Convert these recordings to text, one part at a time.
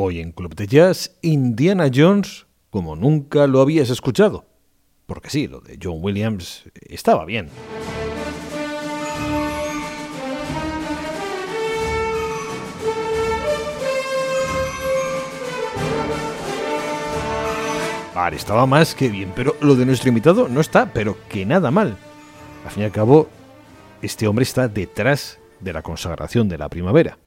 Hoy en Club de Jazz, Indiana Jones como nunca lo habías escuchado. Porque sí, lo de John Williams estaba bien. Vale, estaba más que bien, pero lo de nuestro invitado no está, pero que nada mal. Al fin y al cabo, este hombre está detrás de la consagración de la primavera.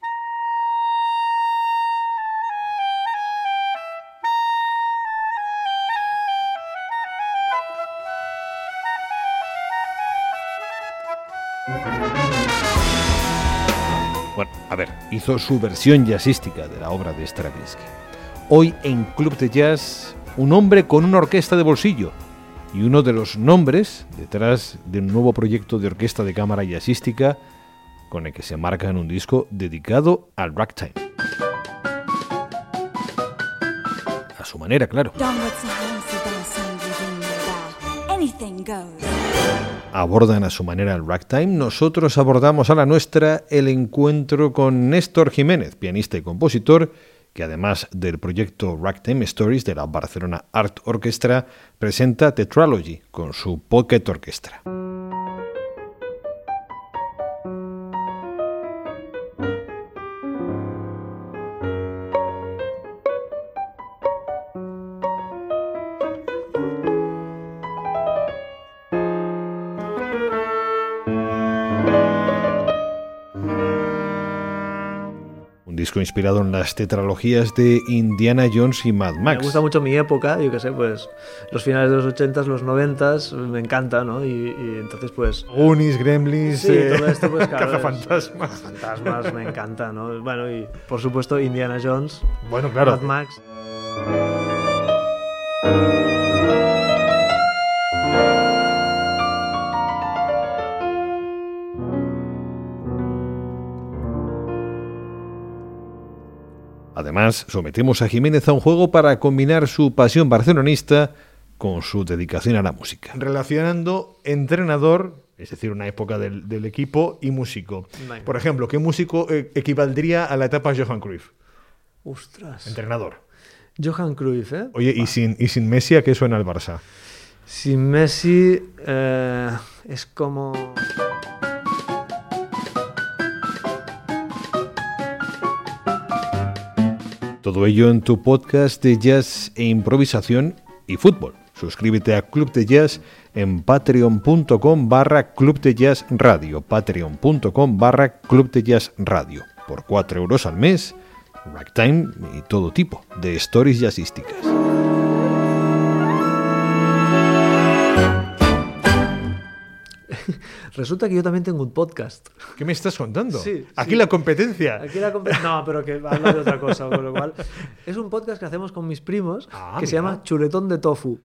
Bueno, a ver, hizo su versión jazzística de la obra de Stravinsky. Hoy en Club de Jazz, un hombre con una orquesta de bolsillo y uno de los nombres detrás de un nuevo proyecto de orquesta de cámara jazzística con el que se marca en un disco dedicado al ragtime. A su manera, claro. Abordan a su manera el ragtime, nosotros abordamos a la nuestra el encuentro con Néstor Jiménez, pianista y compositor, que además del proyecto Ragtime Stories de la Barcelona Art Orchestra, presenta Tetralogy con su Pocket Orchestra. Disco inspirado en las tetralogías de Indiana Jones y Mad Max. Me gusta mucho mi época, yo qué sé, pues los finales de los 80s, los 90s, me encanta, ¿no? Y, y entonces, pues. Unis, Gremlins, Sí, eh, todo esto, pues claro. es- Cazafantasmas. Fantasmas, me encanta, ¿no? Bueno, y por supuesto, Indiana Jones, Bueno, claro. Mad Max. Además, sometemos a Jiménez a un juego para combinar su pasión barcelonista con su dedicación a la música. Relacionando entrenador, es decir, una época del, del equipo, y músico. Por ejemplo, ¿qué músico eh, equivaldría a la etapa Johan Cruyff? Ostras. Entrenador. Johan Cruyff, ¿eh? Oye, ¿y sin, y sin Messi a qué suena el Barça? Sin Messi eh, es como... Todo ello en tu podcast de jazz e improvisación y fútbol. Suscríbete a Club de Jazz en patreon.com barra Club de Jazz Radio. Patreon.com barra Club de Jazz Radio. Por 4 euros al mes, ragtime y todo tipo de stories jazzísticas. Resulta que yo también tengo un podcast. ¿Qué me estás contando? Sí, Aquí sí. la competencia. Aquí la compe- No, pero que habla de otra cosa, con lo cual... Es un podcast que hacemos con mis primos Ah, que se llama Chuletón de Tofu.